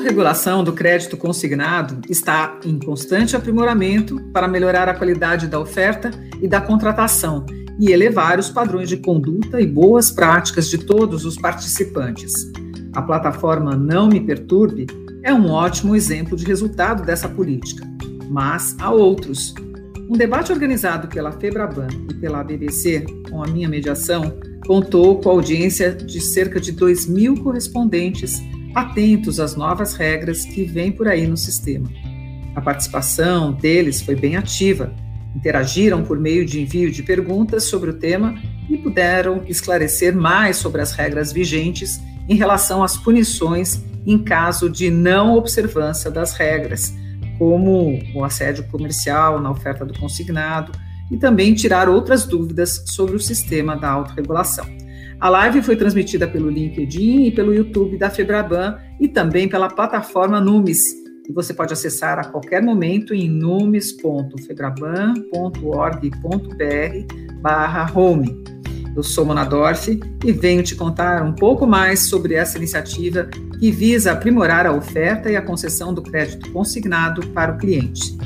autorregulação do crédito consignado está em constante aprimoramento para melhorar a qualidade da oferta e da contratação e elevar os padrões de conduta e boas práticas de todos os participantes. A plataforma Não Me Perturbe é um ótimo exemplo de resultado dessa política, mas há outros. Um debate organizado pela Febraban e pela BBC, com a minha mediação, contou com a audiência de cerca de 2 mil correspondentes atentos às novas regras que vêm por aí no sistema. A participação deles foi bem ativa, interagiram por meio de envio de perguntas sobre o tema e puderam esclarecer mais sobre as regras vigentes em relação às punições em caso de não observância das regras, como o assédio comercial na oferta do consignado, e também tirar outras dúvidas sobre o sistema da autorregulação. A live foi transmitida pelo LinkedIn e pelo YouTube da Febraban e também pela plataforma Numes, que você pode acessar a qualquer momento em numes.febraban.org.br home. Eu sou Mona Dorf e venho te contar um pouco mais sobre essa iniciativa que visa aprimorar a oferta e a concessão do crédito consignado para o cliente.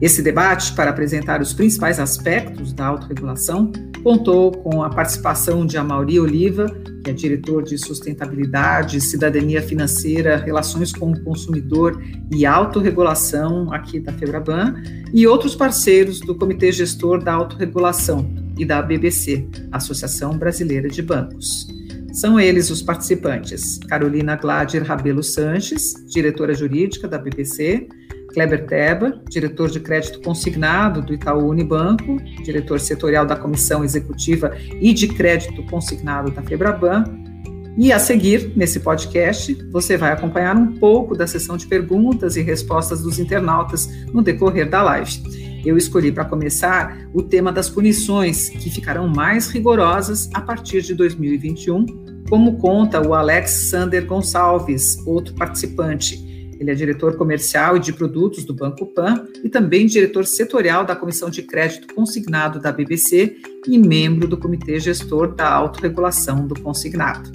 Esse debate, para apresentar os principais aspectos da autorregulação, contou com a participação de Amauri Oliva, que é diretor de Sustentabilidade, Cidadania Financeira, Relações com o Consumidor e Autorregulação aqui da Febraban, e outros parceiros do Comitê Gestor da Autorregulação e da BBC, Associação Brasileira de Bancos. São eles os participantes: Carolina Gladir Rabelo Sanches, diretora jurídica da BBC, Kleber Teba, diretor de crédito consignado do Itaú Unibanco, diretor setorial da Comissão Executiva e de Crédito Consignado da Febraban. E a seguir, nesse podcast, você vai acompanhar um pouco da sessão de perguntas e respostas dos internautas no decorrer da live. Eu escolhi para começar o tema das punições, que ficarão mais rigorosas a partir de 2021, como conta o Alex Sander Gonçalves, outro participante. Ele é diretor comercial e de produtos do Banco Pan e também diretor setorial da Comissão de Crédito Consignado da BBC e membro do Comitê Gestor da Autorregulação do Consignado.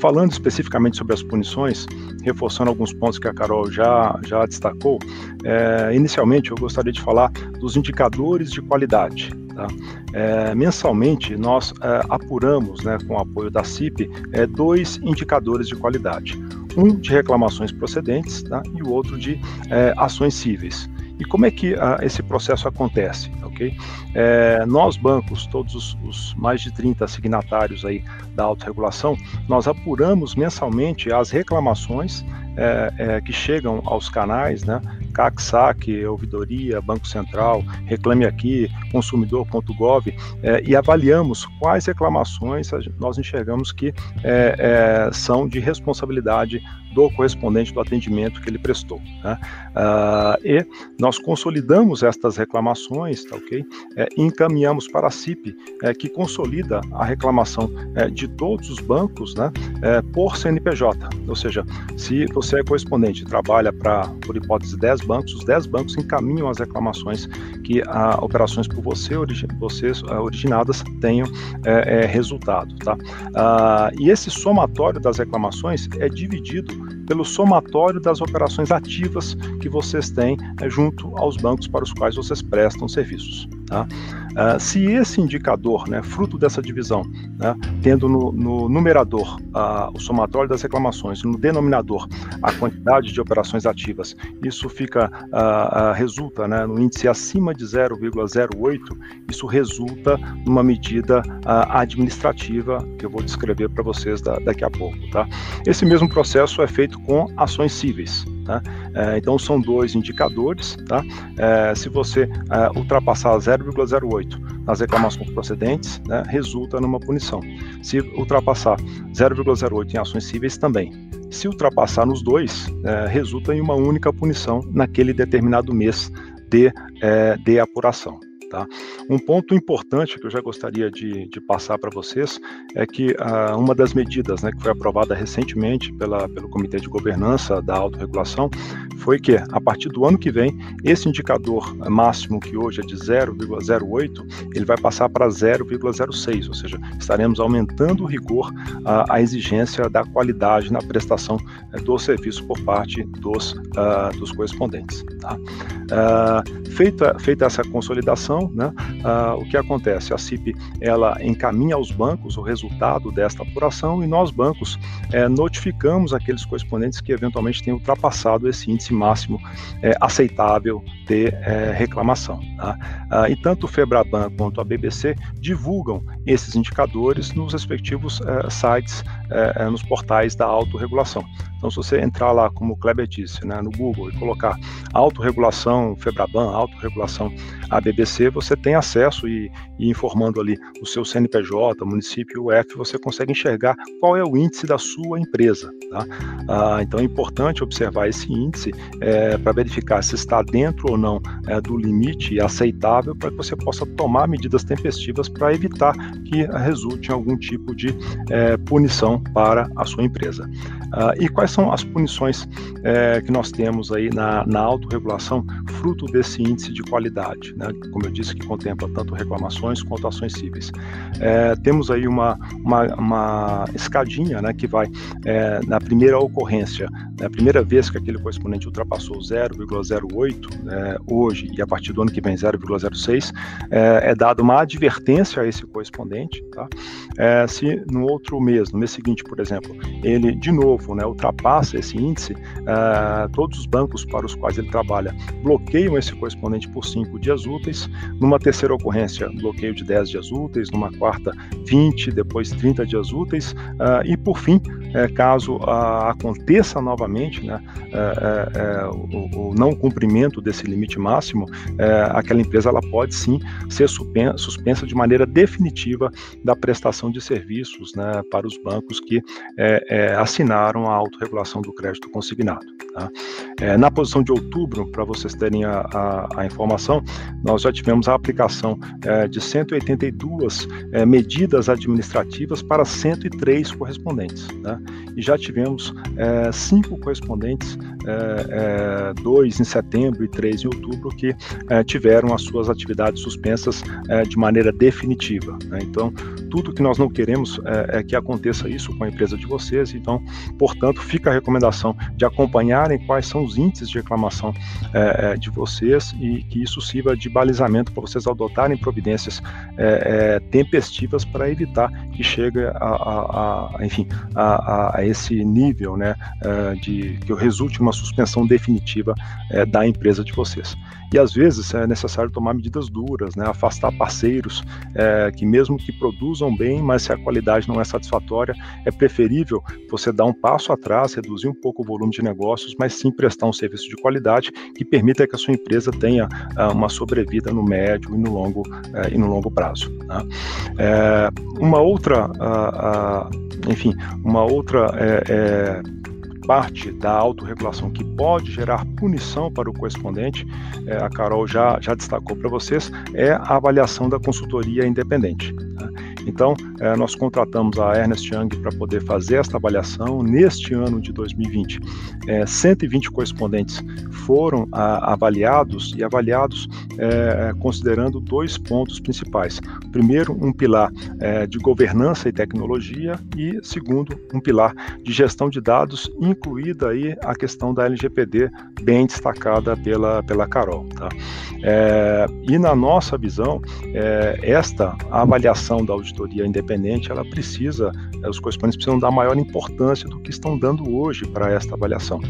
Falando especificamente sobre as punições, reforçando alguns pontos que a Carol já, já destacou, é, inicialmente eu gostaria de falar dos indicadores de qualidade. Tá? É, mensalmente, nós é, apuramos, né, com o apoio da CIP, é, dois indicadores de qualidade. Um de reclamações procedentes tá? e o outro de é, ações cíveis. E como é que ah, esse processo acontece? Okay? É, nós, bancos, todos os, os, mais de 30 signatários aí da autorregulação, nós apuramos mensalmente as reclamações é, é, que chegam aos canais, né? CAC, SAC, Ouvidoria, Banco Central, Reclame Aqui, Consumidor.gov, é, e avaliamos quais reclamações nós enxergamos que é, é, são de responsabilidade do correspondente do atendimento que ele prestou. Né? Uh, e nós consolidamos estas reclamações, tá ok? É, e encaminhamos para a CIP, é, que consolida a reclamação é, de todos os bancos né, é, por CNPJ. Ou seja, se você é correspondente trabalha para, por hipótese, 10 bancos, os 10 bancos encaminham as reclamações que a, operações por você, origi vocês originadas tenham é, é, resultado. Tá? Uh, e esse somatório das reclamações é dividido pelo somatório das operações ativas que vocês têm é, junto aos bancos para os quais vocês prestam serviços. Tá? Uh, se esse indicador, né, fruto dessa divisão, né, tendo no, no numerador uh, o somatório das reclamações, no denominador a quantidade de operações ativas, isso fica uh, resulta né, no índice acima de 0,08, isso resulta numa medida administrativa que eu vou descrever para vocês da, daqui a pouco. Tá? Esse mesmo processo é feito com ações cíveis. Tá? É, então são dois indicadores. Tá? É, se você é, ultrapassar 0,08 nas reclamações procedentes, né, resulta numa punição. Se ultrapassar 0,08 em ações cíveis, também. Se ultrapassar nos dois, é, resulta em uma única punição naquele determinado mês de, é, de apuração. Tá? Um ponto importante que eu já gostaria de, de passar para vocês é que uh, uma das medidas né, que foi aprovada recentemente pela, pelo Comitê de Governança da Autorregulação foi que, a partir do ano que vem, esse indicador máximo, que hoje é de 0,08, ele vai passar para 0,06, ou seja, estaremos aumentando o rigor, uh, a exigência da qualidade na prestação uh, do serviço por parte dos, uh, dos correspondentes. Tá? feita, feita essa consolidação, né, uh, o que acontece? A CIP ela encaminha aos bancos o resultado desta apuração e nós, bancos, é, notificamos aqueles correspondentes que eventualmente tenham ultrapassado esse índice máximo é, aceitável de é, reclamação. Tá? Uh, e tanto o Febraban quanto a BBC divulgam esses indicadores nos respectivos é, sites, é, é, nos portais da autorregulação. Então, se você entrar lá, como o Kleber disse, né, no Google e colocar autorregulação Febraban, autorregulação a BBC, você tem acesso e, e, informando ali o seu CNPJ, município, UF, você consegue enxergar qual é o índice da sua empresa. Tá? Ah, então é importante observar esse índice é, para verificar se está dentro ou não é, do limite aceitável para que você possa tomar medidas tempestivas para evitar que resulte em algum tipo de é, punição para a sua empresa. Ah, e quais são as punições é, que nós temos aí na, na autorregulação fruto desse índice de qualidade? Né? né, como eu disse, que contempla tanto reclamações quanto ações cíveis. É, temos aí uma, uma, uma, escadinha né, que vai é, na primeira ocorrência, na primeira vez que aquele correspondente ultrapassou 0,08 é, hoje e a partir do ano que vem 0,06, é, é dada uma advertência a esse correspondente. Tá? Se no outro mês, no mês seguinte, por exemplo, ele de novo né, ultrapassa esse índice, é, todos os bancos para os quais ele trabalha bloqueiam esse correspondente por cinco dias úteis, numa terceira ocorrência, bloqueio de 10 dias úteis, numa quarta, 20, depois 30 dias úteis, uh, e por fim, é, caso uh, aconteça novamente né, é, é, o, o, não cumprimento desse limite máximo, aquela empresa ela pode sim ser suspensa de maneira definitiva da prestação de serviços né, para os bancos que assinaram a autorregulação do crédito consignado. Tá? na posição de outubro, para vocês terem a, a, a informação, nós já tivemos a aplicação é, de 182 é, medidas administrativas para 103 correspondentes. Né? E já tivemos é, cinco correspondentes, é, é, dois em setembro e três em outubro, que é, tiveram as suas atividades suspensas de maneira definitiva. Né? Então, tudo que nós não queremos é, que aconteça isso com a empresa de vocês. Então, portanto, fica a recomendação de acompanharem quais são os índices de reclamação de vocês e que isso sirva de balizamento para vocês adotarem providências é, é, tempestivas para evitar que chegue a, a, a enfim, a, a, esse nível, né, é, de que resulte uma suspensão definitiva é, da empresa de vocês. E às vezes é necessário tomar medidas duras, né, afastar parceiros é, que mesmo que produzam bem, mas se a qualidade não é satisfatória, é preferível você dar um passo atrás, reduzir um pouco o volume de negócios, mas sim prestar um serviço de qualidade que permita que a sua empresa tenha uh, uma sobrevida no médio e no longo, uh, e no longo prazo. Né? É, uma outra, uh, enfim, uma outra é, parte da autorregulação que pode gerar punição para o correspondente, é, a Carol já, já destacou para vocês, é a avaliação da consultoria independente. Tá? Então, é, nós contratamos a Ernest Young para poder fazer esta avaliação. Neste ano de 2020, é, 120 correspondentes foram a, avaliados e avaliados é, considerando dois pontos principais. Primeiro, um pilar de governança e tecnologia e, segundo, um pilar de gestão de dados, incluída aí a questão da LGPD, bem destacada pela, pela Carol. Tá? E na nossa visão, esta avaliação da auditoria auditoria independente, ela precisa, eh, os correspondentes precisam dar maior importância do que estão dando hoje para esta avaliação.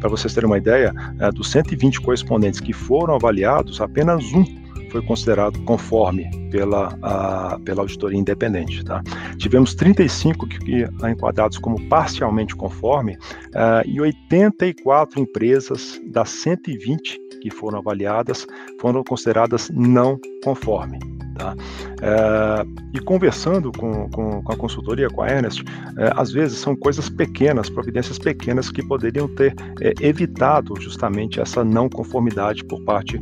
Para vocês terem uma ideia, eh, dos 120 correspondentes que foram avaliados, apenas um foi considerado conforme pela, a, pela auditoria independente. Tá? Tivemos 35 que, que enquadrados como parcialmente conforme uh, e 84 empresas das 120 que foram avaliadas foram consideradas não conforme. Tá? É, e conversando com, com, com, a consultoria, com a Ernest, é, às vezes são coisas pequenas, providências pequenas que poderiam ter é, evitado justamente essa não conformidade por parte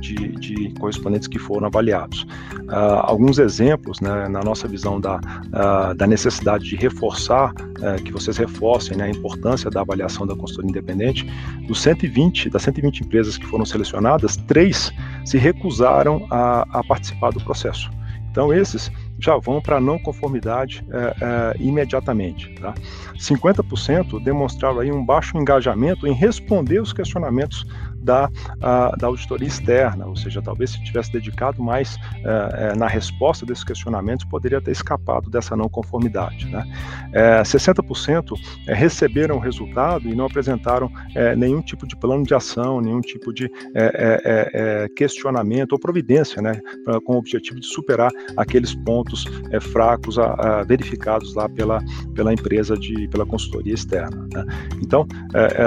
de, de, correspondentes que foram avaliados. Alguns exemplos, né, na nossa visão da, ah, da necessidade de reforçar, que vocês reforcem né, a importância da avaliação da consultoria independente, dos 120, das 120 empresas que foram selecionadas, três se recusaram a, a participar do processo. Então, esses já vão para não conformidade é, é, imediatamente. Tá? 50% demonstraram aí um baixo engajamento em responder os questionamentos da, da auditoria externa, ou seja, talvez se tivesse dedicado mais é, é, na resposta desses questionamentos, poderia ter escapado dessa não conformidade. Né? É, 60% é, receberam o resultado e não apresentaram nenhum tipo de plano de ação, nenhum tipo de questionamento ou providência, né, pra, com o objetivo de superar aqueles pontos fracos verificados lá pela, pela empresa, de, pela consultoria externa. Né? Então,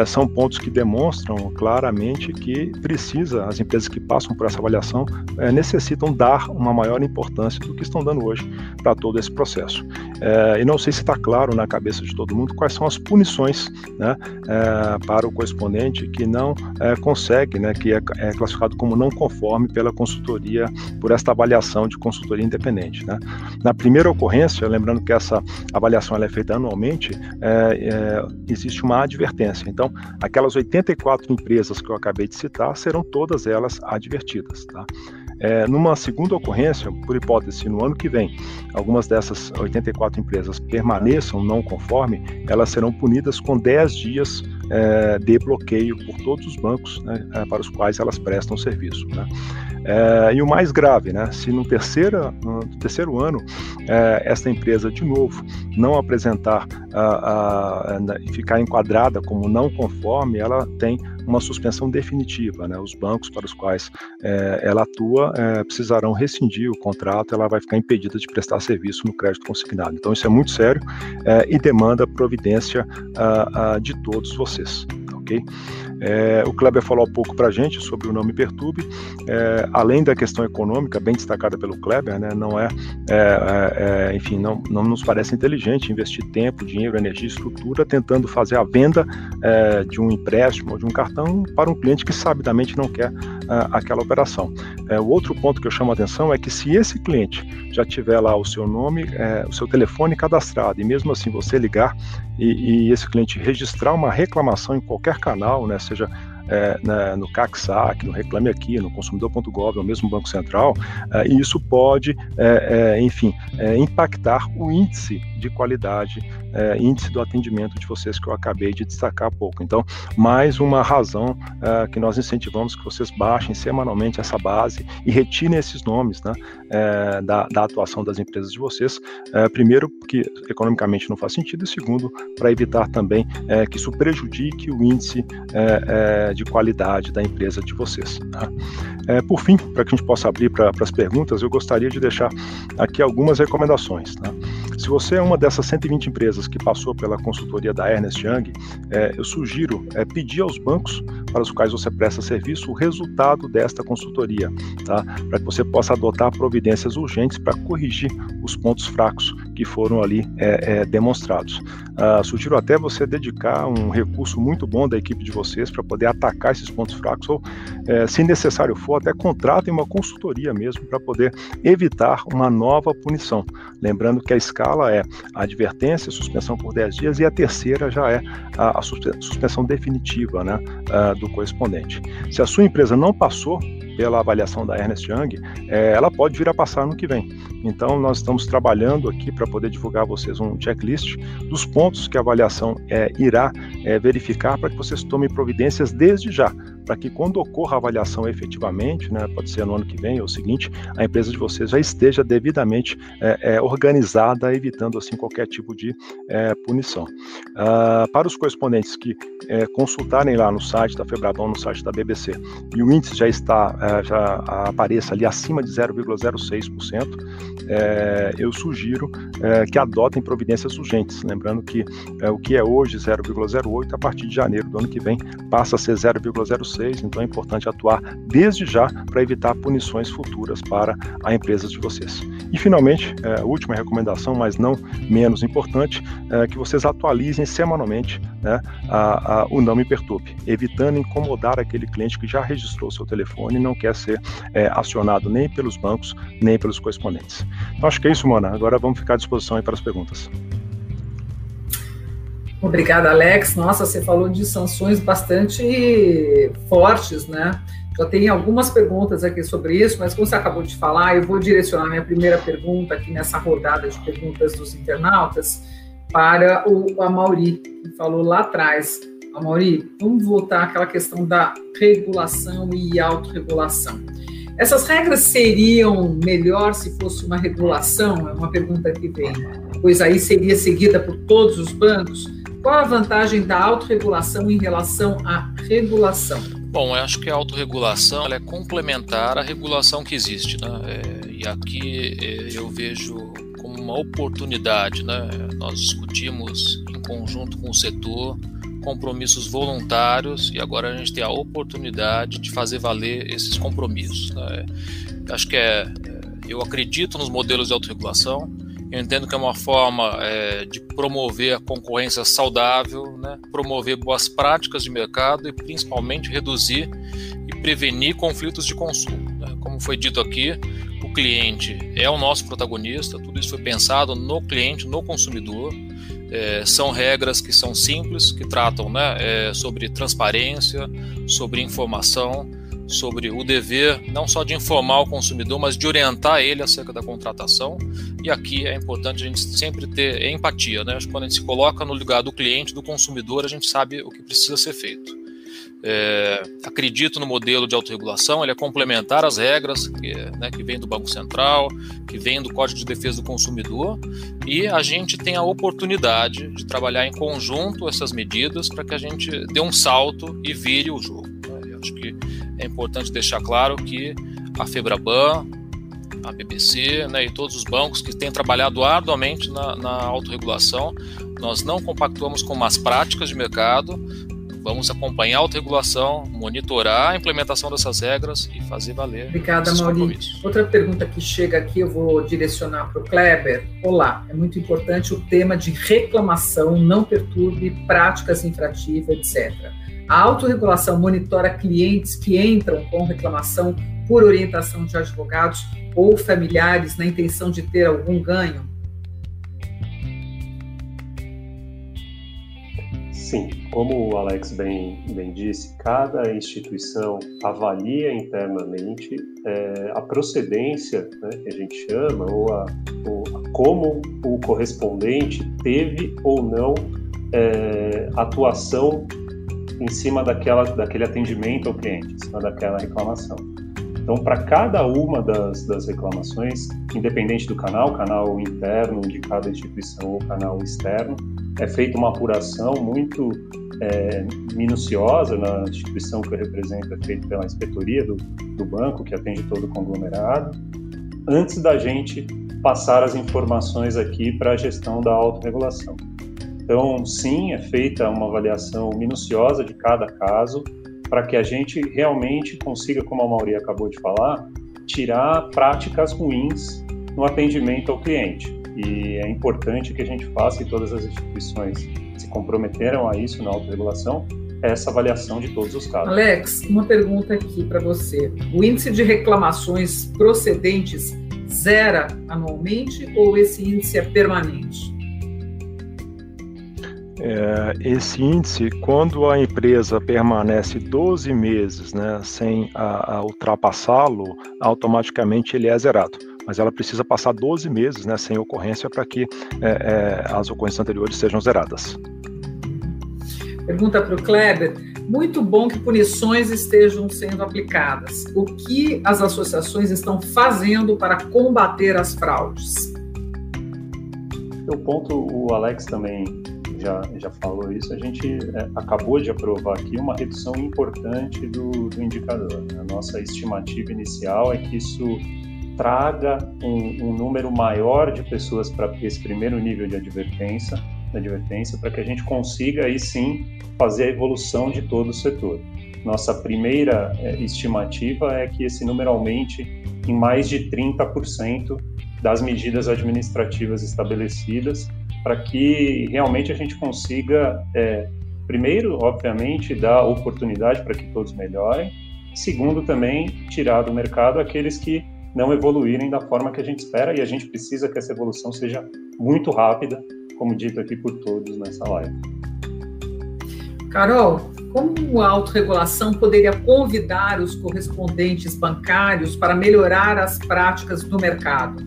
são pontos que demonstram claramente que precisa, as empresas que passam por essa avaliação é, necessitam dar uma maior importância do que estão dando hoje para todo esse processo. É, e não sei se está claro na cabeça de todo mundo quais são as punições né, é, para o correspondente que não consegue, né, que é, é, classificado como não conforme pela consultoria, por esta avaliação de consultoria independente. Né. Na primeira ocorrência, lembrando que essa avaliação é feita anualmente, existe uma advertência. Então, aquelas 84 empresas que eu acabei acabei de citar, serão todas elas advertidas. Tá? É, numa segunda ocorrência, por hipótese, se no ano que vem algumas dessas 84 empresas permaneçam não conforme, elas serão punidas com 10 dias é, de bloqueio por todos os bancos né, é, para os quais elas prestam serviço. Né? É, e o mais grave, né, se no, terceira, no terceiro ano é, esta empresa de novo não apresentar e ficar enquadrada como não conforme, ela tem uma suspensão definitiva. Né? Os bancos para os quais é, ela atua é, precisarão rescindir o contrato, ela vai ficar impedida de prestar serviço no crédito consignado. Então isso é muito sério é, e demanda providência de todos vocês. Tá ok? É, o Kleber falou há pouco para a gente sobre o Não Me Perturbe, é, além da questão econômica, bem destacada pelo Kleber, né, não é, é, é enfim, não, não nos parece inteligente investir tempo, dinheiro, energia, estrutura tentando fazer a venda é, de um empréstimo ou de um cartão para um cliente que sabidamente não quer aquela operação. É, o outro ponto que eu chamo a atenção é que se esse cliente já tiver lá o seu nome, o seu telefone cadastrado e mesmo assim você ligar e, e esse cliente registrar uma reclamação em qualquer canal, né, seja é, no CACSAC, no Reclame Aqui, no consumidor.gov, ou mesmo Banco Central, é, e isso pode, é, é enfim, é, impactar o índice de qualidade, é, índice do atendimento de vocês que eu acabei de destacar há pouco. Então, mais uma razão que nós incentivamos que vocês baixem semanalmente essa base e retirem esses nomes né, da, da, atuação das empresas de vocês. primeiro, porque economicamente não faz sentido, e segundo, para evitar também que isso prejudique o índice de qualidade da empresa de vocês. Tá? É, por fim, para que a gente possa abrir para as perguntas, eu gostaria de deixar aqui algumas recomendações. Tá? Se você é uma dessas 120 empresas que passou pela consultoria da Ernest Young, é, eu sugiro é, pedir aos bancos para os quais você presta serviço o resultado desta consultoria, tá? para que você possa adotar providências urgentes para corrigir os pontos fracos que foram ali é, é, demonstrados. Uh, sugiro até você dedicar um recurso muito bom da equipe de vocês para poder atacar esses pontos fracos, ou, é, se necessário for, até contratem uma consultoria mesmo para poder evitar uma nova punição. Lembrando que a escala é a advertência, suspensão por 10 dias, e a terceira já é a, a suspensão definitiva né, uh, do correspondente. Se a sua empresa não passou pela avaliação da Ernest Young, é, ela pode vir a passar no que vem. Então, nós estamos trabalhando aqui para poder divulgar a vocês um checklist dos pontos que a avaliação é, irá é, verificar para que vocês tomem providências desde já, para que quando ocorra a avaliação efetivamente, né, pode ser no ano que vem ou seguinte, a empresa de vocês já esteja devidamente é, é, organizada, evitando assim qualquer tipo de é, punição. Uh, para os correspondentes que consultarem lá no site da Febradon, no site da BBC, e o índice já está, já apareça ali acima de 0,06%, é, eu sugiro que adotem providências urgentes, lembrando que o que é hoje 0,08, a partir de janeiro do ano que vem passa a ser 0,06 vocês, então é importante atuar desde já para evitar punições futuras para a empresa de vocês. E finalmente, é, a última recomendação, mas não menos importante, é que vocês atualizem semanalmente né, a, a, o Não Me Perturbe, evitando incomodar aquele cliente que já registrou seu telefone e não quer ser é, acionado nem pelos bancos, nem pelos correspondentes. Então acho que é isso, Mona. Agora vamos ficar à disposição para as perguntas. Obrigada, Alex. Nossa, você falou de sanções bastante fortes, né? Já tem algumas perguntas aqui sobre isso, mas como você acabou de falar, eu vou direcionar minha primeira pergunta aqui nessa rodada de perguntas dos internautas para o Amauri, que falou lá atrás. Amauri, vamos voltar àquela questão da regulação e autorregulação. Essas regras seriam melhor se fosse uma regulação? É uma pergunta que vem. Pois aí seria seguida por todos os bancos? Qual a vantagem da autorregulação em relação à regulação? Bom, eu acho que a autorregulação é complementar à regulação que existe. Né? É, e aqui é, eu vejo como uma oportunidade. Né? Nós discutimos em conjunto com o setor compromissos voluntários e agora a gente tem a oportunidade de fazer valer esses compromissos. Né? Acho que é, é eu acredito nos modelos de autorregulação, eu entendo que é uma forma é, de promover a concorrência saudável, né? promover boas práticas de mercado e principalmente reduzir e prevenir conflitos de consumo. Né? Como foi dito aqui, o cliente é o nosso protagonista, tudo isso foi pensado no cliente, no consumidor. É, são regras que são simples, que tratam né, é, sobre transparência, sobre informação, sobre o dever não só de informar o consumidor, mas de orientar ele acerca da contratação. E aqui é importante a gente sempre ter empatia, né? Quando a gente se coloca no lugar do cliente, do consumidor, a gente sabe o que precisa ser feito. É, acredito no modelo de autorregulação, ele é complementar às regras que, né, que vem do Banco Central, que vem do Código de Defesa do Consumidor, e a gente tem a oportunidade de trabalhar em conjunto essas medidas para que a gente dê um salto e vire o jogo. Né? Acho que é importante deixar claro que a Febraban, a BBC né, e todos os bancos que têm trabalhado arduamente na, na autorregulação, nós não compactuamos com más práticas de mercado, vamos acompanhar a autorregulação, monitorar a implementação dessas regras e fazer valer. Obrigada, Mauri. Outra pergunta que chega aqui, eu vou direcionar para o Kleber. Olá, é muito importante o tema de reclamação, não perturbe práticas infrativas, etc. A autorregulação monitora clientes que entram com reclamação por orientação de advogados ou familiares na intenção de ter algum ganho? Sim, como o Alex bem, bem disse, cada instituição avalia internamente é, a procedência, né, que a gente chama, ou, a, ou a, como o correspondente teve ou não é, atuação em cima daquela, daquele atendimento ao cliente, em cima daquela reclamação. Então, para cada uma das, das reclamações, independente do canal, canal interno de cada instituição ou canal externo, é feita uma apuração muito é, minuciosa na instituição que eu represento, é feita pela inspetoria do, do banco, que atende todo o conglomerado, antes da gente passar as informações aqui para a gestão da autorregulação. Então, sim, é feita uma avaliação minuciosa de cada caso para que a gente realmente consiga, como a Mauri acabou de falar, tirar práticas ruins no atendimento ao cliente. E é importante que a gente faça, e todas as instituições se comprometeram a isso na autorregulação, essa avaliação de todos os casos. Alex, uma pergunta aqui para você. O índice de reclamações procedentes zera anualmente ou esse índice é permanente? É, esse índice, quando a empresa permanece 12 meses né, sem ultrapassá-lo, automaticamente ele é zerado. Mas ela precisa passar 12 meses né, sem ocorrência para que é, é, as ocorrências anteriores sejam zeradas. Pergunta para o Kleber. Muito bom que punições estejam sendo aplicadas. O que as associações estão fazendo para combater as fraudes? O ponto, o Alex também já, já falou isso, a gente é, acabou de aprovar aqui uma redução importante do, do indicador. Né? A nossa estimativa inicial é que isso traga um, um número maior de pessoas para esse primeiro nível de advertência, de advertência para que a gente consiga aí sim fazer a evolução de todo o setor. nossa primeira é, estimativa é que esse número aumente em mais de 30% das medidas administrativas estabelecidas, para que realmente a gente consiga, é, primeiro, obviamente, dar oportunidade para que todos melhorem, segundo, também tirar do mercado aqueles que não evoluírem da forma que a gente espera e a gente precisa que essa evolução seja muito rápida, como dito aqui por todos nessa live. Carol, como a autorregulação poderia convidar os correspondentes bancários para melhorar as práticas do mercado?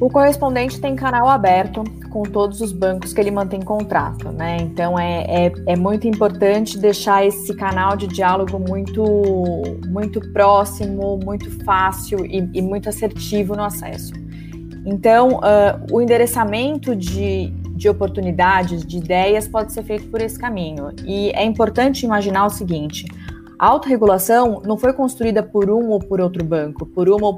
O correspondente tem canal aberto com todos os bancos que ele mantém contrato, né? Então é, é, é, muito importante deixar esse canal de diálogo muito, muito próximo, muito fácil e, e muito assertivo no acesso. Então, uh, o endereçamento de, de oportunidades, de ideias, pode ser feito por esse caminho. E é importante imaginar o seguinte: a autorregulação não foi construída por um ou por outro banco, por uma ou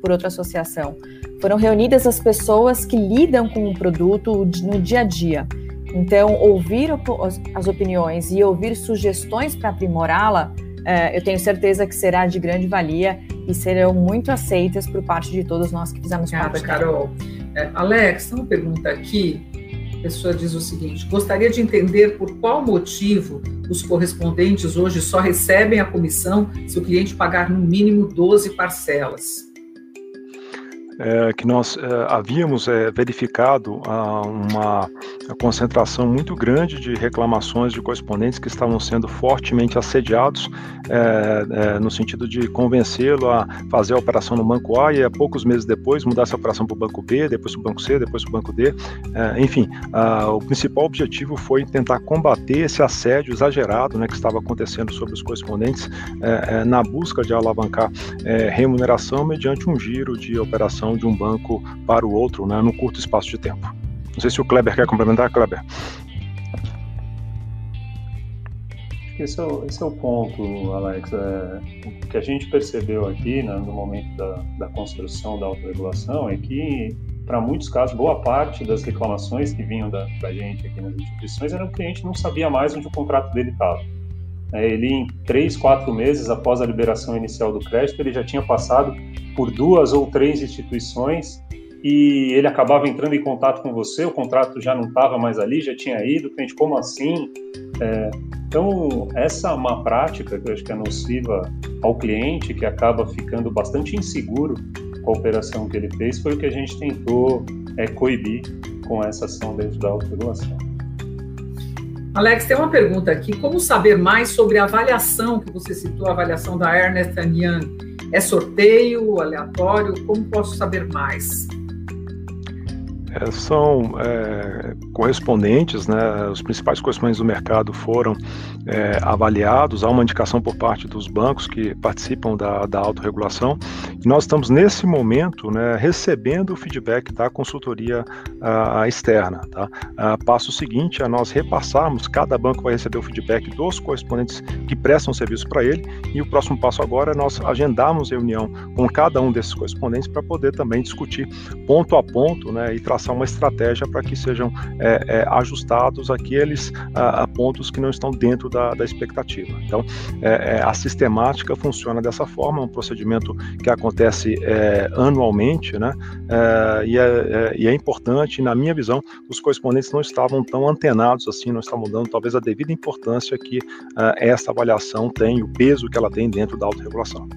por, outra associação. Foram reunidas as pessoas que lidam com o produto no dia a dia. Então, ouvir as opiniões e ouvir sugestões para aprimorá-la, eh, eu tenho certeza que será de grande valia e serão muito aceitas por parte de todos nós que fizemos Obrigada, parte. Carol. É, Alex, uma pergunta aqui a pessoa diz o seguinte: gostaria de entender por qual motivo os correspondentes hoje só recebem a comissão se o cliente pagar no mínimo 12 parcelas é, que nós é, havíamos é, verificado a, uma a concentração muito grande de reclamações de correspondentes que estavam sendo fortemente assediados, é, é, no sentido de convencê-lo a fazer a operação no banco A e a poucos meses depois mudar essa operação para o banco B, depois para o banco C, depois para o banco D. É, enfim, a, o principal objetivo foi tentar combater esse assédio exagerado né, que estava acontecendo sobre os correspondentes na busca de alavancar remuneração mediante um giro de operação de um banco para o outro, né, num curto espaço de tempo. Não sei se o Kleber quer complementar, Kleber. Esse é, o, esse é o ponto, Alex. É, o que a gente percebeu aqui né, no momento da, da construção da autorregulação é que, para muitos casos, boa parte das reclamações que vinham da, da gente aqui nas instituições era o cliente não sabia mais onde o contrato dele estava. É, ele, em três, quatro meses após a liberação inicial do crédito, ele já tinha passado por duas ou três instituições e ele acabava entrando em contato com você, o contrato já não estava mais ali, já tinha ido, como assim? É, então, essa é uma prática que eu acho que é nociva ao cliente, que acaba ficando bastante inseguro com a operação que ele fez, foi o que a gente tentou é, coibir com essa ação dentro da autorregulação. Alex, tem uma pergunta aqui. Como saber mais sobre a avaliação que você citou, a avaliação da Ernest Young? É sorteio, aleatório? Como posso saber mais? É, são é, correspondentes, né, os principais correspondentes do mercado foram é, avaliados, há uma indicação por parte dos bancos que participam da, da autorregulação, e nós estamos nesse momento né, recebendo o feedback da consultoria a, externa. Tá? A, passo seguinte a nós repassarmos, cada banco vai receber o feedback dos correspondentes que prestam serviço para ele, e o próximo passo agora é nós agendarmos reunião com cada um desses correspondentes para poder também discutir ponto a ponto né, e traçar uma estratégia para que sejam é, é, ajustados aqueles a, a, pontos que não estão dentro da, da expectativa. Então, é, é a sistemática funciona dessa forma, é um procedimento que acontece anualmente, né? E, é, e é importante, na minha visão, os correspondentes não estavam tão antenados assim, não estavam dando talvez a devida importância que essa avaliação tem, o peso que ela tem dentro da autorregulação.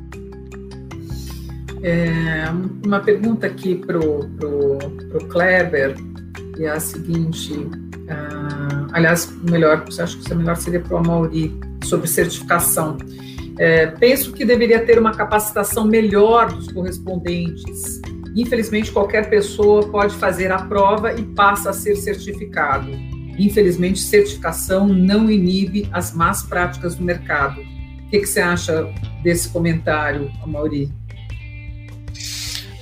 É, uma pergunta aqui para o Kleber, e é a seguinte, uh, aliás, melhor, acho que isso é melhor seria para o Amauri, sobre certificação. É, penso que deveria ter uma capacitação melhor dos correspondentes. Infelizmente, qualquer pessoa pode fazer a prova e passa a ser certificado. Infelizmente, certificação não inibe as más práticas do mercado. O que, que você acha desse comentário, Amauri?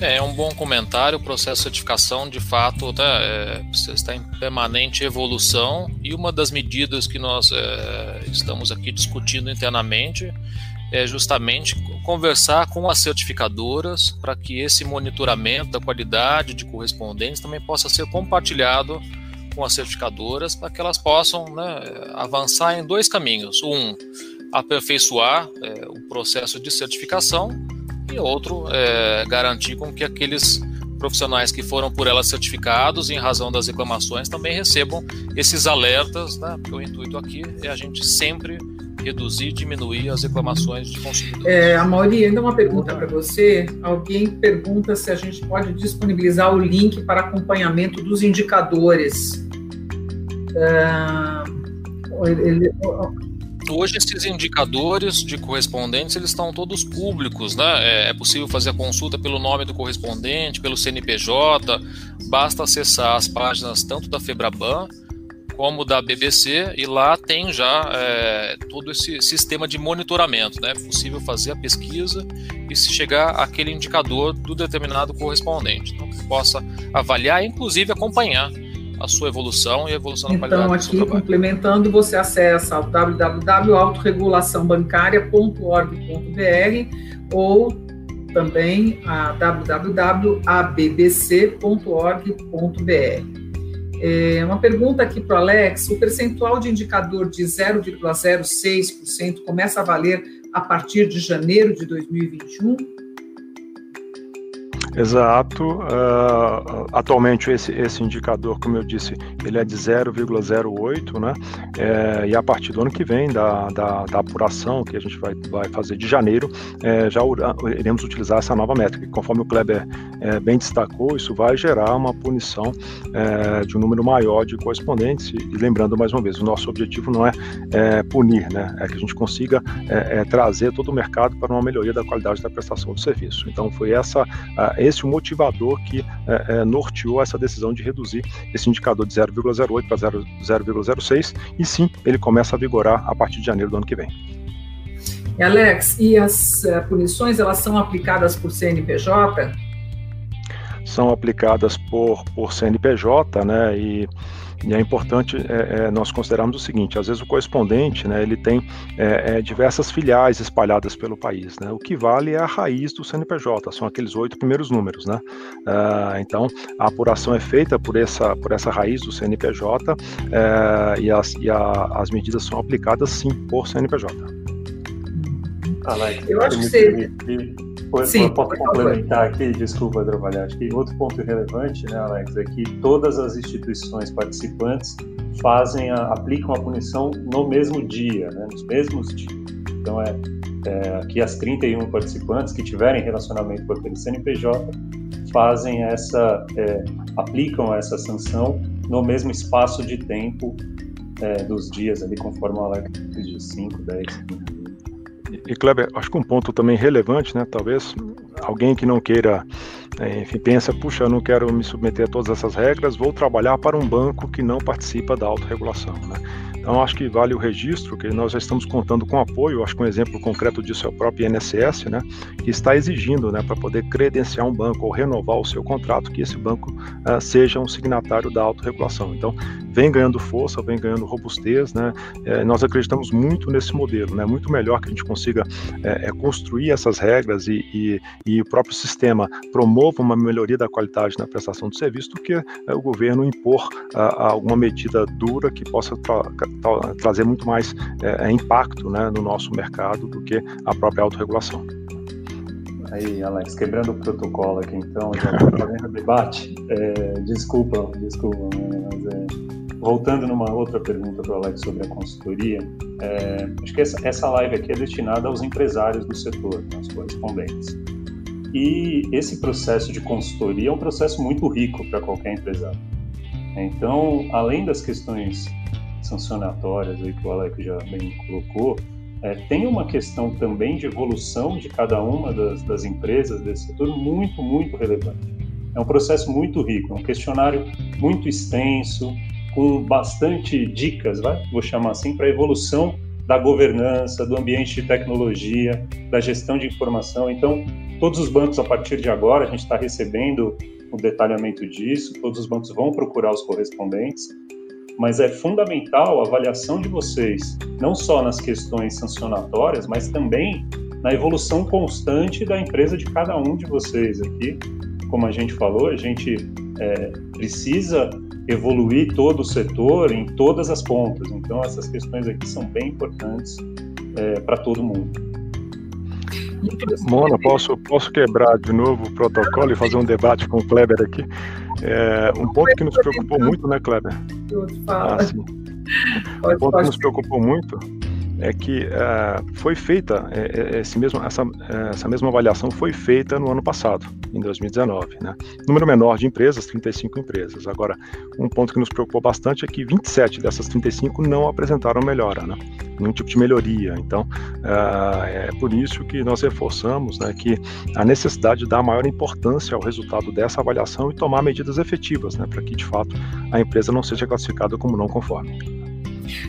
É, é um bom comentário. O processo de certificação, de fato, tá, é, está em permanente evolução e uma das medidas que nós é, estamos aqui discutindo internamente é justamente conversar com as certificadoras para que esse monitoramento da qualidade de correspondentes também possa ser compartilhado com as certificadoras para que elas possam né, avançar em dois caminhos. Um, aperfeiçoar é, o processo de certificação e outro, é, garantir com que aqueles profissionais que foram por elas certificados em razão das reclamações também recebam esses alertas, né? porque o intuito aqui é a gente sempre reduzir, diminuir as reclamações de consumidores. É, a Mauri, ainda uma pergunta para você. Alguém pergunta se a gente pode disponibilizar o link para acompanhamento dos indicadores. Uh, ele, hoje esses indicadores de correspondentes eles estão todos públicos, né? É, é possível fazer a consulta pelo nome do correspondente, pelo CNPJ, basta acessar as páginas tanto da Febraban como da BBC e lá tem já é, todo esse sistema de monitoramento, né? É possível fazer a pesquisa e se chegar àquele indicador do determinado correspondente, então que possa avaliar, e, inclusive acompanhar a sua evolução e a evolução da qualidade Então, aqui, complementando, você acessa o www.autorregulaçãobancária.org.br ou também a www.abbc.org.br. É uma pergunta aqui para o Alex: o percentual de indicador de 0,06% começa a valer a partir de janeiro de 2021? Exato. Uh, atualmente esse, esse indicador, como eu disse, ele é de 0,08, né? É, e a partir do ano que vem, da, da, da, apuração que a gente vai, vai fazer de janeiro, é, já iremos utilizar essa nova métrica. Conforme o Kleber é, bem destacou, isso vai gerar uma punição é, de um número maior de correspondentes. E, lembrando mais uma vez, o nosso objetivo não é, é punir, né? É que a gente consiga é, trazer todo o mercado para uma melhoria da qualidade da prestação do serviço. Então foi essa esse o motivador que é, é, norteou essa decisão de reduzir esse indicador de 0,08 para 0,06 e sim, ele começa a vigorar a partir de janeiro do ano que vem. Alex, e as uh, punições elas são aplicadas por CNPJ? São aplicadas por, por CNPJ, né? E e é importante é, é, nós considerarmos o seguinte: às vezes o correspondente, né, ele tem é, é diversas filiais espalhadas pelo país, né? O que vale é a raiz do CNPJ, são aqueles oito primeiros números, né? Ah, então a apuração é feita por essa por essa raiz do CNPJ é, e, as, e a, as medidas são aplicadas sim por CNPJ. Eu acho que você Sim, eu posso complementar aqui, desculpa, trabalhar. Acho que outro ponto relevante, né, Alex, é que todas as instituições participantes fazem a, aplicam a punição no mesmo dia, né, nos mesmos dias. Então, é, é, aqui as 31 participantes que tiverem relacionamento com aquele CNPJ fazem essa, é, aplicam essa sanção no mesmo espaço de tempo é, dos dias ali, conforme o Alex diz, 5, 10, 15 e Kleber, acho que um ponto também relevante, né? Talvez alguém que não queira, é, enfim, pensa, puxa, eu não quero me submeter a todas essas regras, vou trabalhar para um banco que não participa da autorregulação, né? Então, acho que vale o registro, que nós já estamos contando com apoio, acho que um exemplo concreto disso é o próprio INSS, né, que está exigindo, né, para poder credenciar um banco ou renovar o seu contrato, que esse banco uh, seja um signatário da autorregulação. Então, vem ganhando força, vem ganhando robustez, né, é, nós acreditamos muito nesse modelo, né, muito melhor que a gente consiga é, é, construir essas regras e, e, e, o próprio sistema promova uma melhoria da qualidade na prestação do serviço do que o governo impor alguma medida dura que possa trazer muito mais é, é, impacto né, no nosso mercado do que a própria autorregulação. Aí, Alex, quebrando o protocolo aqui, então, já fazendo debate, é, desculpa, desculpa, mas é, voltando numa outra pergunta do Alex sobre a consultoria, é, acho que essa, essa live aqui é destinada aos empresários do setor, aos correspondentes. E esse processo de consultoria é um processo muito rico para qualquer empresário. Então, além das questões sancionatórias aí que o Alex já bem colocou, é, tem uma questão também de evolução de cada uma das, das empresas desse setor muito, muito relevante. É um processo muito rico, é um questionário muito extenso, com bastante dicas, vai? vou chamar assim, para a evolução da governança, do ambiente de tecnologia, da gestão de informação. Então, todos os bancos, a partir de agora, a gente está recebendo o detalhamento disso, todos os bancos vão procurar os correspondentes mas é fundamental a avaliação de vocês, não só nas questões sancionatórias, mas também na evolução constante da empresa de cada um de vocês aqui. Como a gente falou, a gente é, precisa evoluir todo o setor em todas as pontas. Então, essas questões aqui são bem importantes é, para todo mundo. Mona, posso, posso quebrar de novo o protocolo e fazer um debate com o Kleber aqui? É, um ponto que nos preocupou muito, né, Kleber? Ah, sim. Um ponto que nos preocupou muito é que uh, foi feita é, esse mesmo, essa, essa mesma avaliação foi feita no ano passado, em 2019, né? Número menor de empresas, 35 empresas. Agora, um ponto que nos preocupou bastante é que 27 dessas 35 não apresentaram melhora, né? Nenhum tipo de melhoria. Então, uh, é por isso que nós reforçamos, né, que a necessidade de dar maior importância ao resultado dessa avaliação e tomar medidas efetivas, né, para que de fato a empresa não seja classificada como não conforme.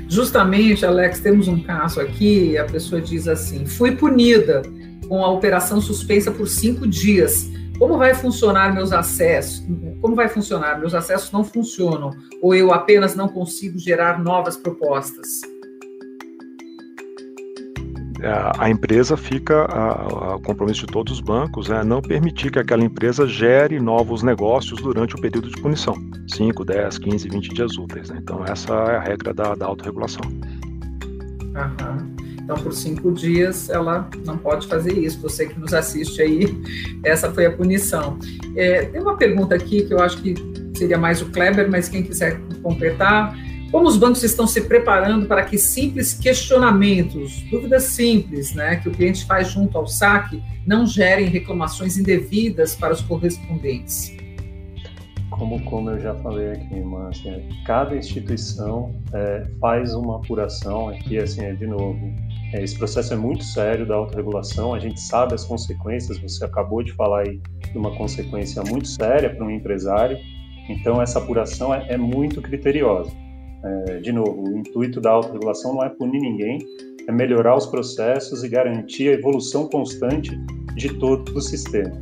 Justamente, Alex, temos um caso aqui, a pessoa diz assim: fui punida com a operação suspensa por cinco dias. Como vai funcionar meus acessos? Como vai funcionar? Meus acessos não funcionam, ou eu apenas não consigo gerar novas propostas? A empresa fica, o compromisso de todos os bancos é não permitir que aquela empresa gere novos negócios durante o período de punição, 5, 10, 15, 20 dias úteis. Né? Então, essa é a regra da, da autorregulação. Uhum. Então, por cinco dias, ela não pode fazer isso. Você que nos assiste aí, essa foi a punição. É, tem uma pergunta aqui que eu acho que seria mais o Kleber, mas quem quiser completar. Como os bancos estão se preparando para que simples questionamentos, dúvidas simples, né, que o cliente faz junto ao saque, não gerem reclamações indevidas para os correspondentes? Como, como eu já falei aqui, Márcia, assim, cada instituição é, faz uma apuração aqui, assim, é, de novo, é, esse processo é muito sério da autorregulação, a gente sabe as consequências, você acabou de falar aí de uma consequência muito séria para um empresário, então essa apuração é, é muito criteriosa. É, de novo, o intuito da autorregulação não é punir ninguém, é melhorar os processos e garantir a evolução constante de todo o sistema.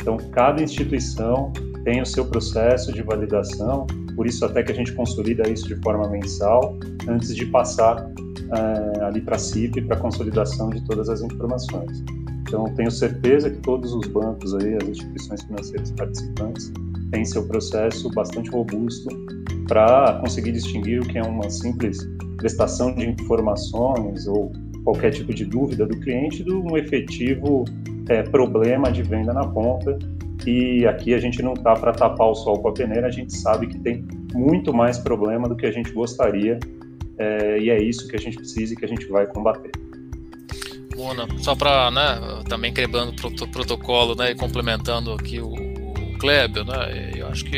Então, cada instituição tem o seu processo de validação, por isso até que a gente consolida isso de forma mensal, antes de passar é, ali para a CIP, para a consolidação de todas as informações. Então, tenho certeza que todos os bancos aí, as instituições financeiras participantes, têm seu processo bastante robusto para conseguir distinguir o que é uma simples prestação de informações ou qualquer tipo de dúvida do cliente de um efetivo é, problema de venda na ponta. E aqui a gente não está para tapar o sol com a peneira, a gente sabe que tem muito mais problema do que a gente gostaria é, e é isso que a gente precisa e que a gente vai combater. Mona, só para né, também quebrando o protocolo né, e complementando aqui o, Kleber, né? Eu acho que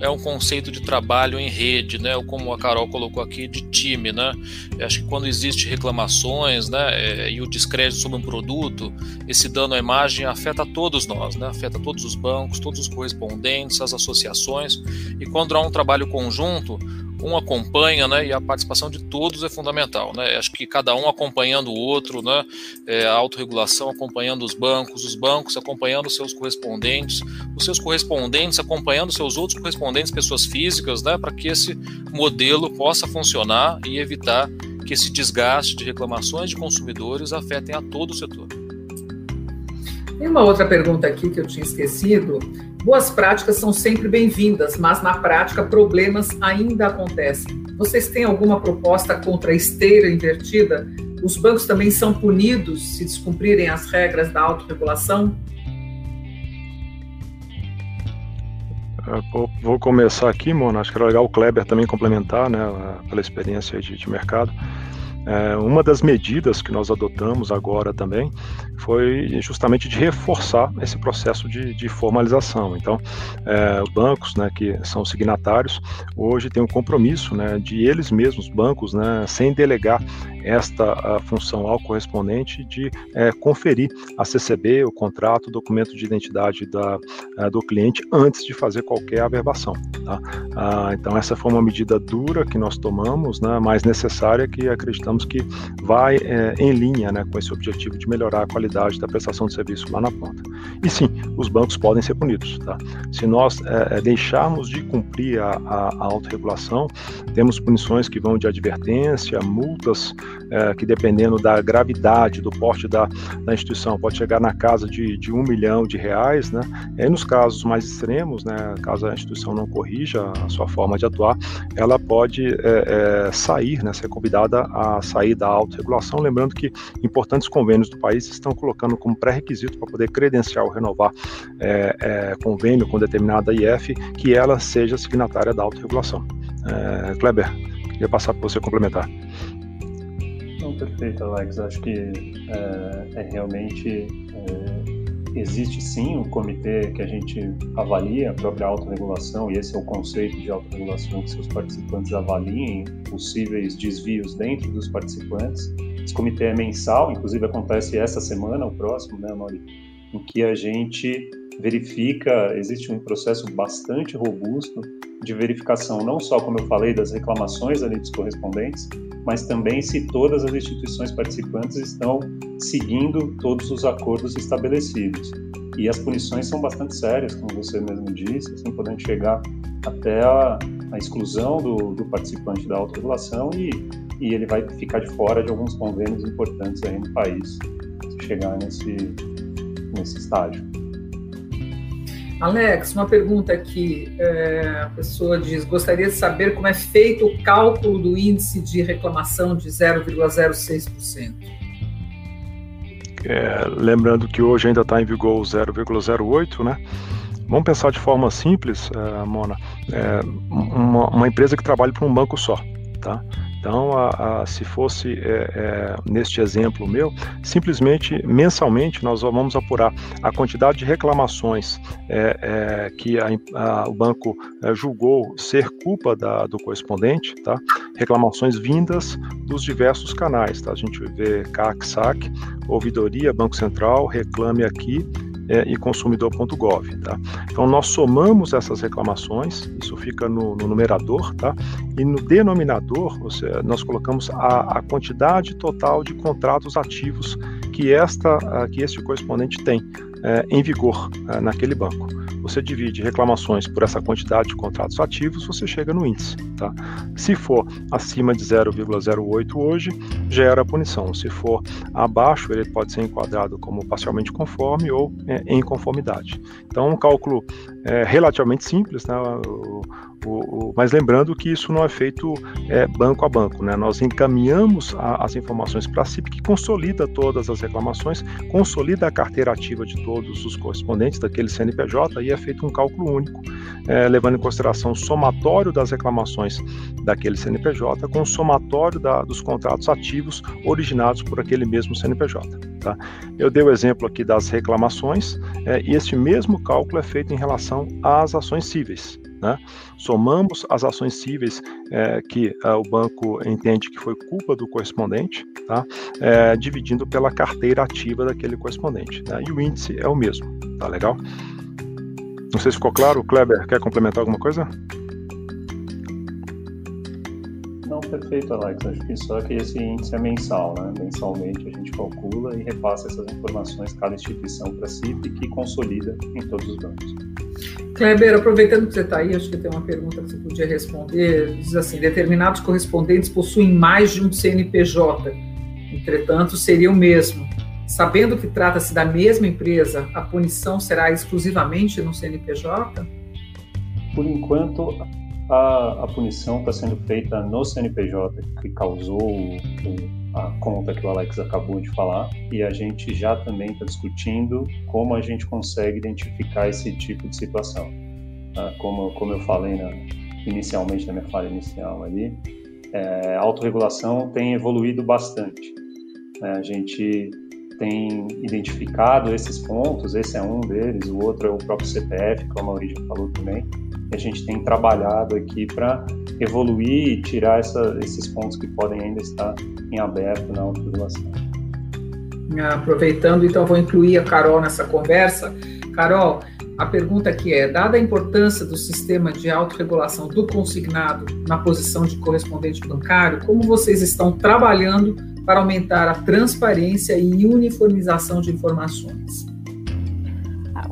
é um conceito de trabalho em rede, né? Ou como a Carol colocou aqui, de time, né? Eu acho que quando existe reclamações, né? É, e o descrédito sobre um produto, esse dano à imagem afeta todos nós, né? Afeta todos os bancos, todos os correspondentes, as associações. E quando há um trabalho conjunto, um acompanha, né, e a participação de todos é fundamental, né, acho que cada um acompanhando o outro, né, é, a autorregulação acompanhando os bancos, os bancos acompanhando seus correspondentes, os seus correspondentes acompanhando seus outros correspondentes, pessoas físicas, né, para que esse modelo possa funcionar e evitar que esse desgaste de reclamações de consumidores afetem a todo o setor. Tem uma outra pergunta aqui que eu tinha esquecido, Boas práticas são sempre bem-vindas, mas na prática problemas ainda acontecem. Vocês têm alguma proposta contra a esteira invertida? Os bancos também são punidos se descumprirem as regras da autorregulação? Vou começar aqui, Mona. Acho que era legal o Kleber também complementar, né, pela experiência de, de mercado. É, uma das medidas que nós adotamos agora também foi justamente de reforçar esse processo de, de formalização. Então, é, os bancos, né, que são signatários, hoje têm um compromisso, né, de eles mesmos, bancos, né, sem delegar esta função ao correspondente de é, conferir a CCB, o contrato, o documento de identidade da, é, do cliente antes de fazer qualquer averbação. Tá? Ah, então, essa foi uma medida dura que nós tomamos, né, mas necessária que acreditamos que vai é, em linha né, com esse objetivo de melhorar a qualidade da prestação de serviço lá na ponta. E sim, os bancos podem ser punidos. Tá? Se nós é, deixarmos de cumprir a, a, a autorregulação, temos punições que vão de advertência, multas, é, que dependendo da gravidade, do porte da, da instituição, pode chegar na casa de, de um milhão de reais. Né? E nos casos mais extremos, né, caso a instituição não corrija a sua forma de atuar, ela pode é, é, sair, né, ser convidada a sair da autorregulação. Lembrando que importantes convênios do país estão colocando como pré-requisito para poder credenciar ou renovar é, é, convênio com determinada IF que ela seja signatária da autorregulação. É, Kleber, queria passar para você complementar. Perfeito, Alex. Acho que é, é realmente é, existe sim um comitê que a gente avalia a própria autorregulação, e esse é o conceito de autorregulação, que seus participantes avaliem possíveis desvios dentro dos participantes. Esse comitê é mensal, inclusive acontece essa semana, o próximo, né, Mauri? Em que a gente verifica, existe um processo bastante robusto de verificação, não só, como eu falei, das reclamações ali dos correspondentes, mas também se todas as instituições participantes estão seguindo todos os acordos estabelecidos. E as punições são bastante sérias, como você mesmo disse, assim, podendo chegar até a, a exclusão do, do, participante da autorregulação e, e ele vai ficar de fora de alguns convênios importantes aí no país, se chegar nesse, nesse estágio. Alex, uma pergunta aqui. É, a pessoa diz: gostaria de saber como é feito o cálculo do índice de reclamação de 0,06%. É, lembrando que hoje ainda está em vigor o 0,08, né? Vamos pensar de forma simples, uh, Mona. É, uma, uma, empresa que trabalha para um banco só, tá? Então, a, a, se fosse é, é, neste exemplo meu, simplesmente mensalmente nós vamos apurar a quantidade de reclamações é, é que a, o banco é, julgou ser culpa da, do correspondente, tá? reclamações vindas dos diversos canais. Tá? A gente vê CAC, SAC, Ouvidoria, Banco Central, Reclame Aqui, é, e consumidor.gov. Tá? Então, nós somamos essas reclamações, isso fica no, no numerador, tá? e no denominador, seja, nós colocamos a, a, quantidade total de contratos ativos que, esta, que este correspondente tem é, em vigor é, naquele banco você divide reclamações por essa quantidade de contratos ativos, você chega no índice. Tá? Se for acima de 0,08 hoje, gera punição. Se for abaixo, ele pode ser enquadrado como parcialmente conforme ou é, em conformidade. Então, um cálculo é, relativamente simples, né? O, o, o, mas lembrando que isso não é feito é, banco a banco, né? Nós encaminhamos a, as informações para a CIP, que consolida todas as reclamações, consolida a carteira ativa de todos os correspondentes daquele CNPJ e é feito um cálculo único, é, levando em consideração o somatório das reclamações daquele CNPJ com o somatório da, dos contratos ativos originados por aquele mesmo CNPJ. Tá? Eu dei o exemplo aqui das reclamações é, e este mesmo cálculo é feito em relação às ações cíveis. Né? Somamos as ações cíveis é, que é, o banco entende que foi culpa do correspondente, tá? É, dividindo pela carteira ativa daquele correspondente. Né? E o índice é o mesmo, tá legal? Não sei se ficou claro. Kleber, quer complementar alguma coisa? Não, perfeito, Alex. Acho que só que esse índice é mensal, né? Mensalmente a gente calcula e repassa essas informações cada instituição para si e que consolida em todos os bancos. Kleber, aproveitando que você está aí, acho que tem uma pergunta que você podia responder. Diz assim: determinados correspondentes possuem mais de um CNPJ, entretanto, seria o mesmo. Sabendo que trata-se da mesma empresa, a punição será exclusivamente no CNPJ? Por enquanto, a, a punição está sendo feita no CNPJ que causou o, a conta que o Alex acabou de falar, e a gente já também está discutindo como a gente consegue identificar esse tipo de situação. Tá? Como, como eu falei na, inicialmente na minha fala inicial ali, é, autorregulação tem evoluído bastante. Né? A gente tem identificado esses pontos, esse é um deles, o outro é o próprio CPF, como a Origem falou também, a gente tem trabalhado aqui para evoluir e tirar essa, esses pontos que podem ainda estar em aberto na autorregulação. Aproveitando, então, vou incluir a Carol nessa conversa. Carol, a pergunta aqui é: dada a importância do sistema de autorregulação do consignado na posição de correspondente bancário, como vocês estão trabalhando para aumentar a transparência e uniformização de informações?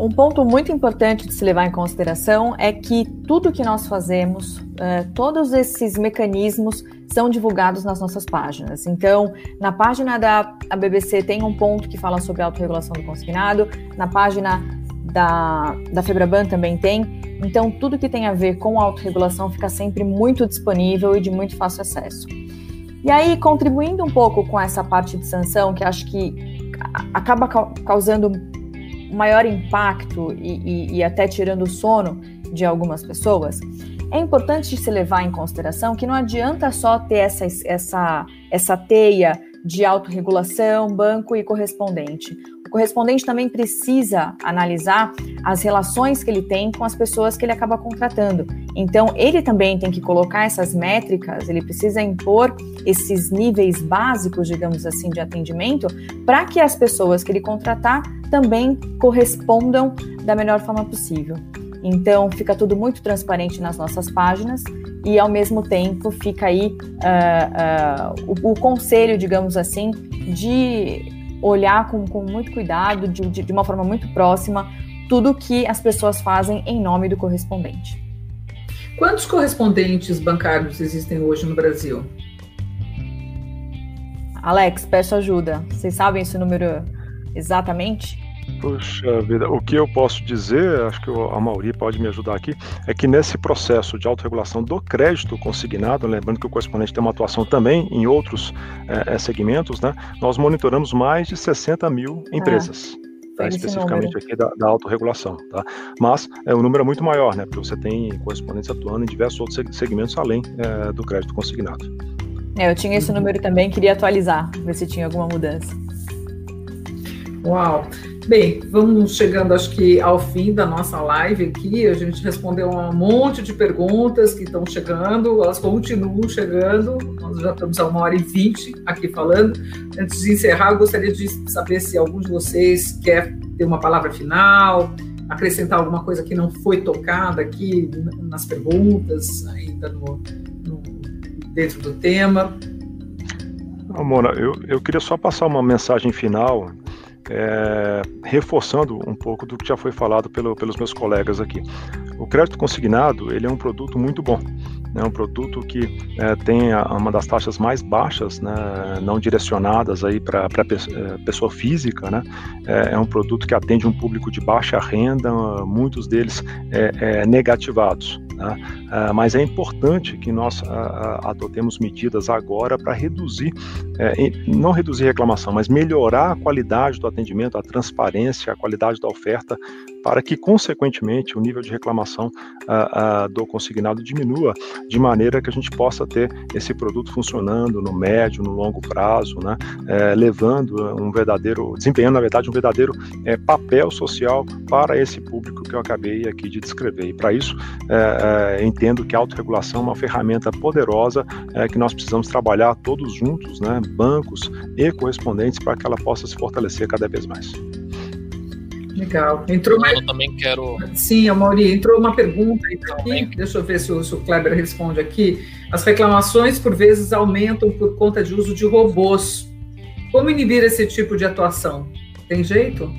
Um ponto muito importante de se levar em consideração é que tudo que nós fazemos, uh, todos esses mecanismos são divulgados nas nossas páginas. Então, na página da BBC tem um ponto que fala sobre autorregulação do consignado, na página da, da Febraban também tem. Então, tudo que tem a ver com autorregulação fica sempre muito disponível e de muito fácil acesso. E aí, contribuindo um pouco com essa parte de sanção, que acho que acaba causando maior impacto e, e, e até tirando o sono de algumas pessoas, é importante se levar em consideração que não adianta só ter essa, essa, essa teia de autorregulação, banco e correspondente. O correspondente também precisa analisar as relações que ele tem com as pessoas que ele acaba contratando. Então, ele também tem que colocar essas métricas, ele precisa impor esses níveis básicos, digamos assim, de atendimento, para que as pessoas que ele contratar também correspondam da melhor forma possível. Então, fica tudo muito transparente nas nossas páginas e, ao mesmo tempo, fica aí uh, uh, o, o, conselho, digamos assim, de olhar com, com muito cuidado, de, de, de uma forma muito próxima, tudo que as pessoas fazem em nome do correspondente. Quantos correspondentes bancários existem hoje no Brasil? Alex, peço ajuda. Vocês sabem esse número exatamente? Puxa vida, o que eu posso dizer, acho que a Mauri pode me ajudar aqui, é que nesse processo de autorregulação do crédito consignado, lembrando que o correspondente tem uma atuação também em outros é, segmentos, né, nós monitoramos mais de 60 mil empresas. Ah. Tá, especificamente aqui da, da autorregulação, tá? Mas é, o número é muito maior, né? Porque você tem correspondentes atuando em diversos outros segmentos além é, do crédito consignado. É, eu tinha esse número também, queria atualizar, ver se tinha alguma mudança. Uau! Bem, vamos chegando, acho que ao fim da nossa live aqui. A gente respondeu um monte de perguntas que estão chegando, elas continuam chegando. Nós já estamos a uma hora e vinte aqui falando. Antes de encerrar, eu gostaria de saber se algum de vocês quer ter uma palavra final, acrescentar alguma coisa que não foi tocada aqui nas perguntas, ainda no, no dentro do tema. Amora, eu, eu queria só passar uma mensagem final é, reforçando um pouco do que já foi falado pelo, pelos meus colegas aqui. O crédito consignado ele é um produto muito bom. É um produto que é, tem uma das taxas mais baixas, né, não direcionadas aí para é, pessoa física, né, é, é, um produto que atende um público de baixa renda, muitos deles é, é negativados. Né, é, mas é importante que nós adotemos medidas agora para reduzir, não reduzir reclamação, mas melhorar a qualidade do atendimento, a transparência, a qualidade da oferta, para que, consequentemente, o nível de reclamação do consignado diminua de maneira que a gente possa ter esse produto funcionando no médio, no longo prazo, né, é, levando um verdadeiro, desempenhando na verdade um verdadeiro é, papel social para esse público que eu acabei aqui de descrever. E para isso, é entendo que a autorregulação é uma ferramenta poderosa que nós precisamos trabalhar todos juntos, né, bancos e correspondentes, para que ela possa se fortalecer cada vez mais. Legal. Entrou mais... Eu também quero. Sim, Mauri, entrou uma pergunta aqui. Deixa eu ver se o, se o Kleber responde aqui. As reclamações, por vezes, aumentam por conta de uso de robôs. Como inibir esse tipo de atuação? Tem jeito?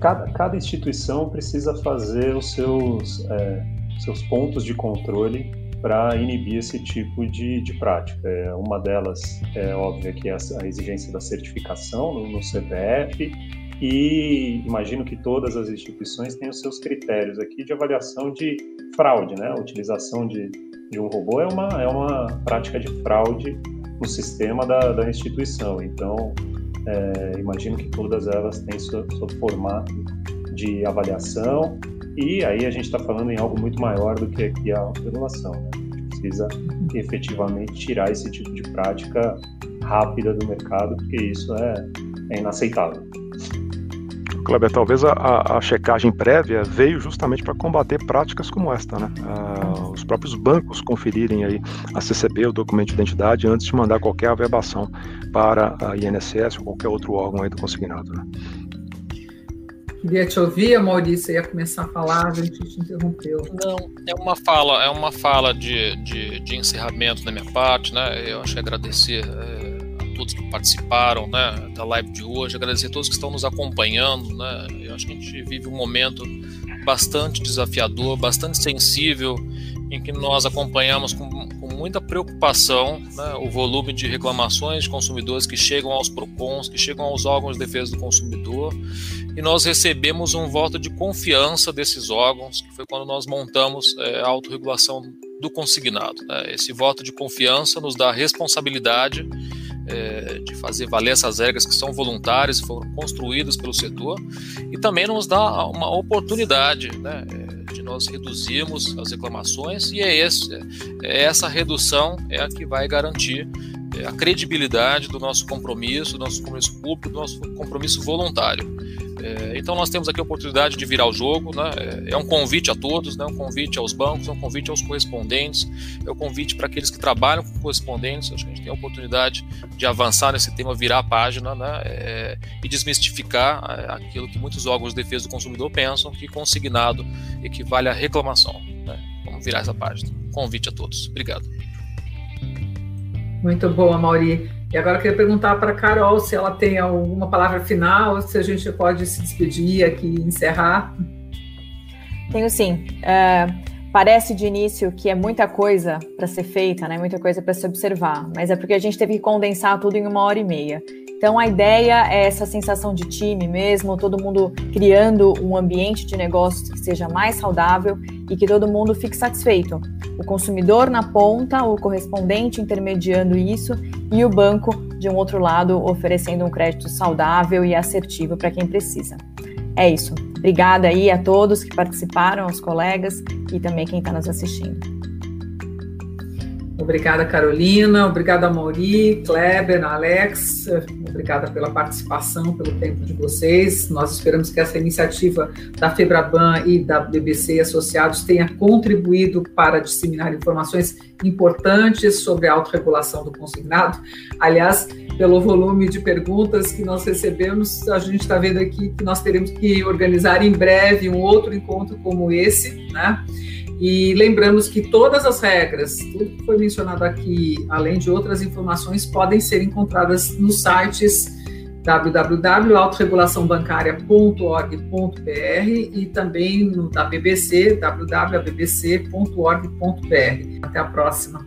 Cada, cada instituição precisa fazer os seus, é, seus pontos de controle para inibir esse tipo de, de prática. É, uma delas é óbvia que é a, exigência da certificação no, no CPF e imagino que todas as instituições têm os seus critérios aqui de avaliação de fraude, né? A utilização de, de um robô é uma, é uma prática de fraude no sistema da, da instituição. Então, é, imagino que todas elas têm seu, seu formato de avaliação e aí a gente está falando em algo muito maior do que aqui a autorregulação. Né? A gente precisa efetivamente tirar esse tipo de prática rápida do mercado, porque isso é, é inaceitável. Kleber, talvez a, a, checagem prévia veio justamente para combater práticas como esta, né? Ah, os próprios bancos conferirem aí a CCB, o documento de identidade, antes de mandar qualquer averbação para a INSS ou qualquer outro órgão aí do consignado, né? Queria te ouvir, Maurício, ia começar a falar, a gente te interrompeu. Não, é uma fala, é uma fala de, de, de encerramento da minha parte, né? Eu acho que agradecer é, a todos que participaram né, da live de hoje, agradecer a todos que estão nos acompanhando. Né? Eu acho que a gente vive um momento bastante desafiador, bastante sensível, em que nós acompanhamos com, muita preocupação né, o volume de reclamações de consumidores que chegam aos PROCONs, que chegam aos órgãos de defesa do consumidor, e nós recebemos um voto de confiança desses órgãos, que foi quando nós montamos é, a autorregulação do consignado. Né? Esse voto de confiança nos dá a responsabilidade é, de fazer valer essas regras que são voluntárias, foram construídas pelo setor, e também nos dá uma oportunidade né, nós reduzirmos as reclamações, e é, esse, é essa redução é a que vai garantir a credibilidade do nosso compromisso, do nosso compromisso público, do nosso compromisso voluntário. É, então nós temos aqui a oportunidade de virar o jogo, né? é, é um convite a todos, né? um convite aos bancos, é um convite aos correspondentes, é um convite para aqueles que trabalham com correspondentes. Acho que a gente tem a oportunidade de avançar nesse tema, virar a página né? É, e desmistificar é, aquilo que muitos órgãos de defesa do consumidor pensam que consignado equivale à reclamação. Né? Vamos virar essa página. Convite a todos. Obrigado. Muito boa, Mauri. E agora eu queria perguntar para a Carol se ela tem alguma palavra final, se a gente pode se despedir aqui e encerrar. Tenho sim. Uh, parece de início que é muita coisa para ser feita, né? muita coisa para se observar, mas é porque a gente teve que condensar tudo em uma hora e meia. Então a ideia é essa sensação de time mesmo, todo mundo criando um ambiente de negócios que seja mais saudável e que todo mundo fique satisfeito. O consumidor na ponta, o correspondente intermediando isso e o banco de um outro lado oferecendo um crédito saudável e assertivo para quem precisa. É isso. Obrigada aí a todos que participaram, aos colegas e também quem está nos assistindo. Obrigada, Carolina. Obrigada, Mauri, Kleber, Alex. Obrigada pela participação, pelo tempo de vocês. Nós esperamos que essa iniciativa da Febraban e da BBC Associados tenha contribuído para disseminar informações importantes sobre a autorregulação do consignado. Aliás, pelo volume de perguntas que nós recebemos, a gente está vendo aqui que nós teremos que organizar em breve um outro encontro como esse, né? E lembramos que todas as regras, tudo que foi mencionado aqui, além de outras informações, podem ser encontradas nos sites www.autorregulaçãobancária.org.br e também no da BBC, www.bbc.org.br. Até a próxima.